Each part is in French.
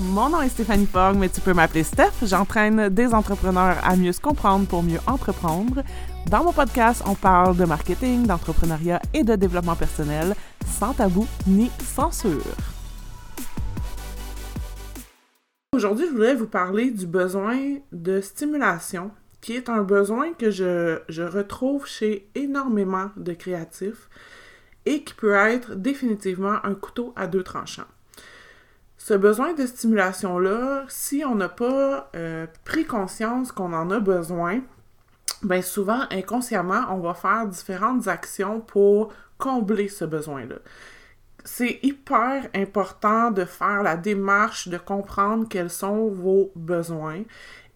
Mon nom est Stéphanie Fogg, mais tu peux m'appeler Steph. J'entraîne des entrepreneurs à mieux se comprendre pour mieux entreprendre. Dans mon podcast, on parle de marketing, d'entrepreneuriat et de développement personnel, sans tabou ni censure. Aujourd'hui, je voudrais vous parler du besoin de stimulation, qui est un besoin que je, je retrouve chez énormément de créatifs et qui peut être définitivement un couteau à deux tranchants. Ce besoin de stimulation-là, si on n'a pas euh, pris conscience qu'on en a besoin, bien souvent, inconsciemment, on va faire différentes actions pour combler ce besoin-là. C'est hyper important de faire la démarche de comprendre quels sont vos besoins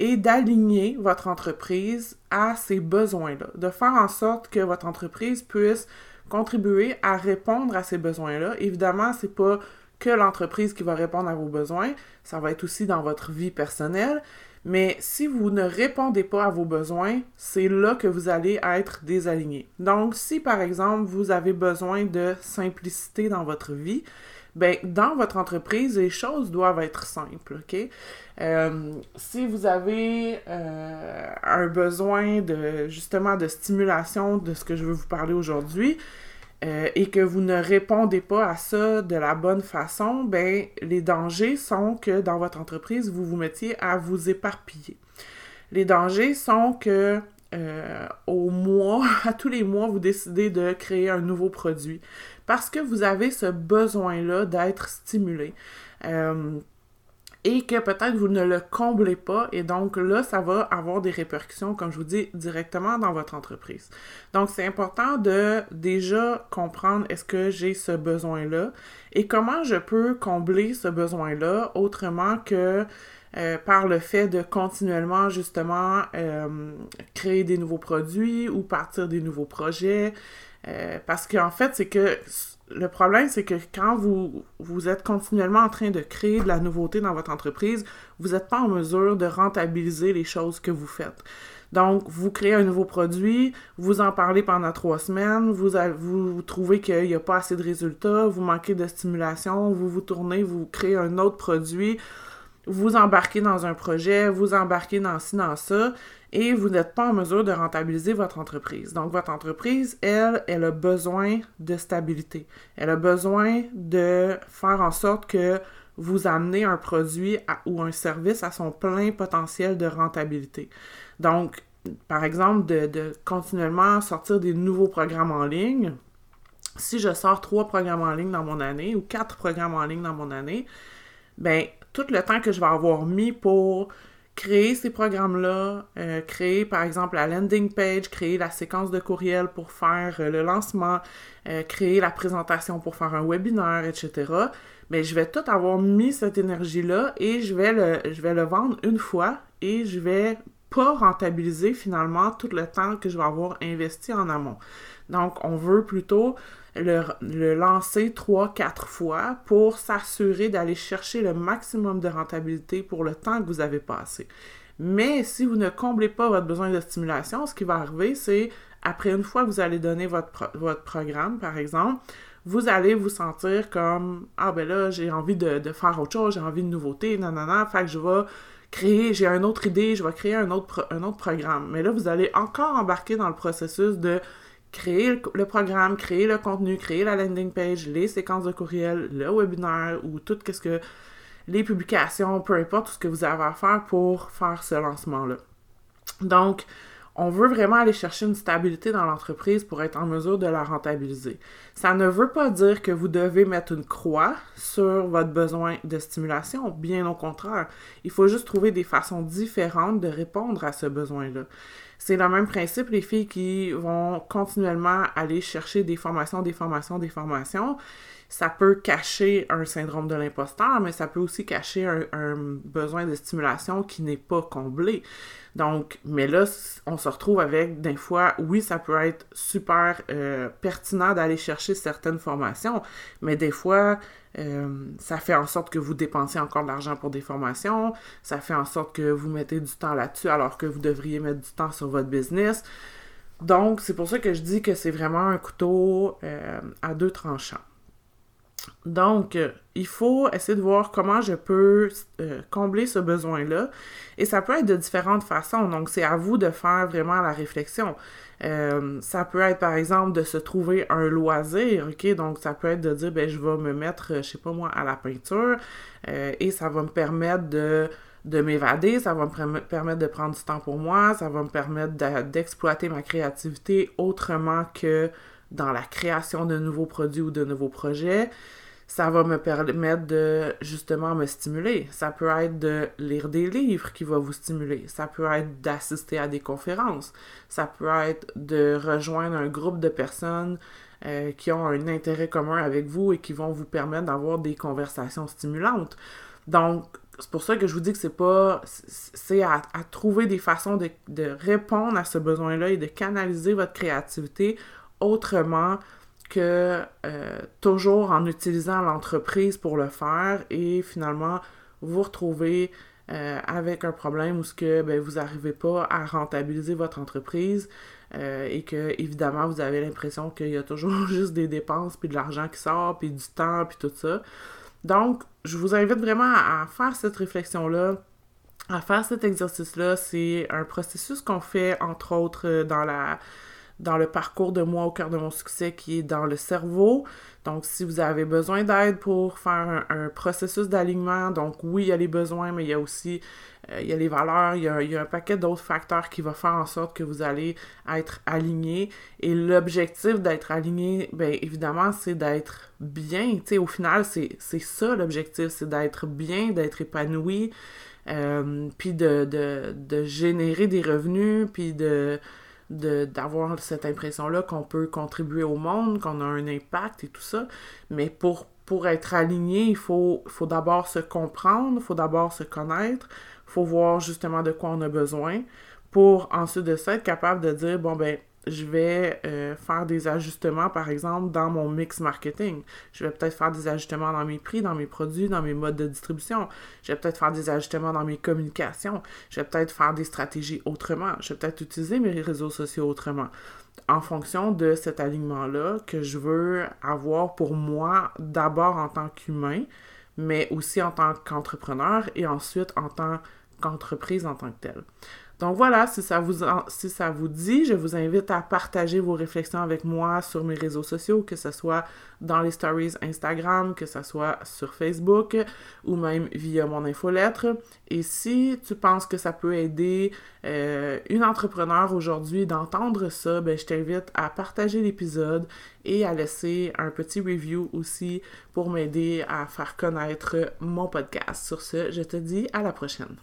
et d'aligner votre entreprise à ces besoins-là, de faire en sorte que votre entreprise puisse contribuer à répondre à ces besoins-là. Évidemment, c'est pas que l'entreprise qui va répondre à vos besoins, ça va être aussi dans votre vie personnelle. Mais si vous ne répondez pas à vos besoins, c'est là que vous allez être désaligné. Donc, si par exemple vous avez besoin de simplicité dans votre vie, ben dans votre entreprise, les choses doivent être simples, ok? Euh, si vous avez euh, un besoin de justement de stimulation de ce que je veux vous parler aujourd'hui, euh, et que vous ne répondez pas à ça de la bonne façon, ben les dangers sont que dans votre entreprise, vous vous mettiez à vous éparpiller. Les dangers sont que euh, au mois, à tous les mois, vous décidez de créer un nouveau produit parce que vous avez ce besoin-là d'être stimulé. Euh, et que peut-être vous ne le comblez pas et donc là, ça va avoir des répercussions, comme je vous dis, directement dans votre entreprise. Donc, c'est important de déjà comprendre est-ce que j'ai ce besoin-là et comment je peux combler ce besoin-là autrement que euh, par le fait de continuellement justement euh, créer des nouveaux produits ou partir des nouveaux projets. Euh, parce qu'en fait, c'est que le problème, c'est que quand vous, vous êtes continuellement en train de créer de la nouveauté dans votre entreprise, vous n'êtes pas en mesure de rentabiliser les choses que vous faites. Donc, vous créez un nouveau produit, vous en parlez pendant trois semaines, vous, vous, trouvez qu'il n'y a pas assez de résultats, vous manquez de stimulation, vous vous tournez, vous créez un autre produit, vous embarquez dans un projet, vous embarquez dans ci, dans ça, et vous n'êtes pas en mesure de rentabiliser votre entreprise. Donc, votre entreprise, elle, elle a besoin de stabilité. Elle a besoin de faire en sorte que vous amenez un produit ou un service à son plein potentiel de rentabilité. Donc, par exemple, de, de, continuellement sortir des nouveaux programmes en ligne. Si je sors trois programmes en ligne dans mon année ou quatre programmes en ligne dans mon année, ben tout le temps que je vais avoir mis pour créer ces programmes-là, euh, créer par exemple la landing page, créer la séquence de courriel pour faire euh, le lancement, euh, créer la présentation pour faire un webinaire, etc. Mais je vais tout avoir mis cette énergie-là et je vais le, je vais le vendre une fois et je vais pas rentabiliser finalement tout le temps que je vais avoir investi en amont. Donc, on veut plutôt le, lancer trois, quatre fois pour s'assurer d'aller chercher le maximum de rentabilité pour le temps que vous avez passé. Mais si vous ne comblez pas votre besoin de stimulation, ce qui va arriver, c'est après une fois que vous allez donner votre, programme, par exemple, vous allez vous sentir comme Ah ben là, j'ai envie de, faire autre chose, j'ai envie de nouveauté, nanana, fait que je vais créer, j'ai une autre idée, je vais créer un autre, un autre programme. Mais là, vous allez encore embarquer dans le processus de créer le, programme, créer le contenu, créer la landing page, les séquences de courriel, le webinaire ou tout ce que les publications, peu importe tout ce que vous avez à faire pour faire ce lancement-là. Donc, on veut vraiment aller chercher une stabilité dans l'entreprise pour être en mesure de la rentabiliser. Ça ne veut pas dire que vous devez mettre une croix sur votre besoin de stimulation, bien au contraire. Il faut juste trouver des façons différentes de répondre à ce besoin-là. C'est le même principe, les filles qui vont continuellement aller chercher des formations, des formations, des formations. Ça peut cacher un syndrome de l'imposteur, mais ça peut aussi cacher un, besoin de stimulation qui n'est pas comblé. Donc, mais là, on se retrouve avec des fois, oui, ça peut être super euh, pertinent d'aller chercher certaines formations, mais des fois, euh, ça fait en sorte que vous dépensez encore de l'argent pour des formations, ça fait en sorte que vous mettez du temps là-dessus alors que vous devriez mettre du temps sur votre business. Donc, c'est pour ça que je dis que c'est vraiment un couteau euh, à deux tranchants. Donc, euh, il faut essayer de voir comment je peux euh, combler ce besoin-là. Et ça peut être de différentes façons. Donc, c'est à vous de faire vraiment la réflexion. Euh, ça peut être, par exemple, de se trouver un loisir, OK? Donc, ça peut être de dire, ben, je vais me mettre, je sais pas moi, à la peinture et ça va me permettre de de m'évader, ça va me permettre de prendre du temps pour moi, ça va me permettre d'exploiter ma créativité autrement que dans la création de nouveaux produits ou de nouveaux projets, ça va me permettre de justement me stimuler. Ça peut être de lire des livres qui vont vous stimuler. Ça peut être d'assister à des conférences. Ça peut être de rejoindre un groupe de personnes euh, qui ont un intérêt commun avec vous et qui vont vous permettre d'avoir des conversations stimulantes. Donc, c'est pour ça que je vous dis que c'est pas. C'est à, trouver des façons de répondre à ce besoin-là et de canaliser votre créativité autrement que euh, toujours en utilisant l'entreprise pour le faire et finalement vous retrouvez euh, avec un problème où ce que ben, vous n'arrivez pas à rentabiliser votre entreprise euh, et que évidemment vous avez l'impression qu'il y a toujours juste des dépenses puis de l'argent qui sort puis du temps puis tout ça. Donc, je vous invite vraiment à faire cette réflexion-là, à faire cet exercice-là. C'est un processus qu'on fait entre autres dans la dans le parcours de moi au cœur de mon succès qui est dans le cerveau. Donc, si vous avez besoin d'aide pour faire un, processus d'alignement, donc oui, il y a les besoins, mais il y a aussi euh, il y a les valeurs, il y a, il y a un paquet d'autres facteurs qui vont faire en sorte que vous allez être aligné. Et l'objectif d'être aligné, bien évidemment, c'est d'être bien. Tu sais, au final, c'est ça l'objectif, c'est d'être bien, d'être épanoui, euh, puis de, de, de générer des revenus, puis de d'avoir cette impression-là qu'on peut contribuer au monde, qu'on a un impact et tout ça. Mais pour, pour être aligné, il faut, faut d'abord se comprendre, faut d'abord se connaître, faut voir justement de quoi on a besoin pour ensuite de ça être capable de dire, bon ben, je vais euh, faire des ajustements, par exemple, dans mon mix marketing. Je vais peut-être faire des ajustements dans mes prix, dans mes produits, dans mes modes de distribution. Je vais peut-être faire des ajustements dans mes communications. Je vais peut-être faire des stratégies autrement. Je vais peut-être utiliser mes réseaux sociaux autrement. En fonction de cet alignement-là que je veux avoir pour moi, d'abord en tant qu'humain, mais aussi en tant qu'entrepreneur et ensuite en tant qu'entreprise en tant que telle. Donc voilà, si ça, vous, si ça vous dit, je vous invite à partager vos réflexions avec moi sur mes réseaux sociaux, que ce soit dans les stories Instagram, que ce soit sur Facebook ou même via mon infolettre. Et si tu penses que ça peut aider euh, une entrepreneur aujourd'hui d'entendre ça, ben, je t'invite à partager l'épisode et à laisser un petit review aussi pour m'aider à faire connaître mon podcast. Sur ce, je te dis à la prochaine.